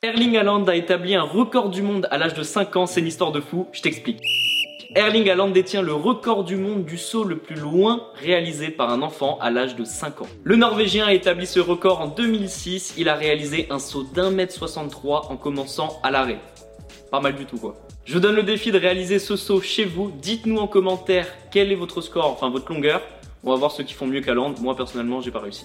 Erling Haaland a établi un record du monde à l'âge de 5 ans, c'est une histoire de fou, je t'explique. Erling Haaland détient le record du monde du saut le plus loin réalisé par un enfant à l'âge de 5 ans. Le Norvégien a établi ce record en 2006, il a réalisé un saut d'un mètre 63 en commençant à l'arrêt. Pas mal du tout quoi. Je vous donne le défi de réaliser ce saut chez vous, dites-nous en commentaire quel est votre score, enfin votre longueur. On va voir ceux qui font mieux qu'Haaland, moi personnellement j'ai pas réussi.